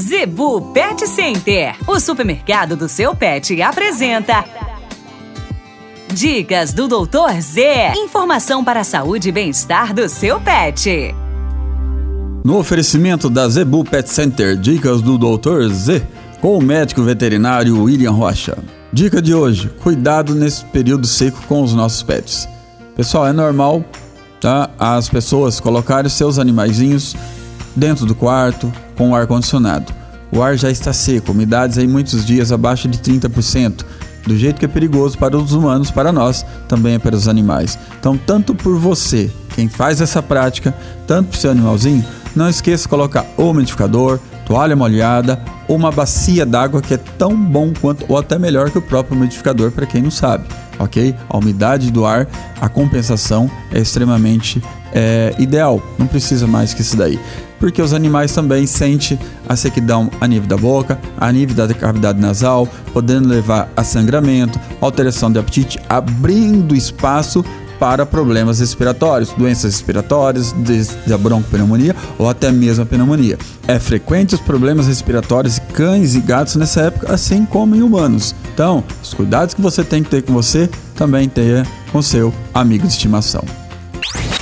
Zebu Pet Center, o supermercado do seu pet, apresenta. Dicas do Doutor Z. Informação para a saúde e bem-estar do seu pet. No oferecimento da Zebu Pet Center, dicas do Doutor Z, com o médico veterinário William Rocha. Dica de hoje: cuidado nesse período seco com os nossos pets. Pessoal, é normal tá, as pessoas colocarem seus animaizinhos dentro do quarto com o ar condicionado. O ar já está seco, umidades aí muitos dias abaixo de 30%, do jeito que é perigoso para os humanos, para nós, também é para os animais. Então, tanto por você, quem faz essa prática, tanto para o seu animalzinho, não esqueça de colocar o umidificador, toalha molhada ou uma bacia d'água que é tão bom quanto ou até melhor que o próprio umidificador para quem não sabe, ok? A umidade do ar, a compensação é extremamente é, ideal, não precisa mais que isso daí. Porque os animais também sentem a sequidão a nível da boca, a nível da cavidade nasal, podendo levar a sangramento, alteração de apetite, abrindo espaço para problemas respiratórios, doenças respiratórias, desde a broncopneumonia ou até mesmo a pneumonia. É frequente os problemas respiratórios em cães e gatos nessa época, assim como em humanos. Então, os cuidados que você tem que ter com você, também tenha com seu amigo de estimação.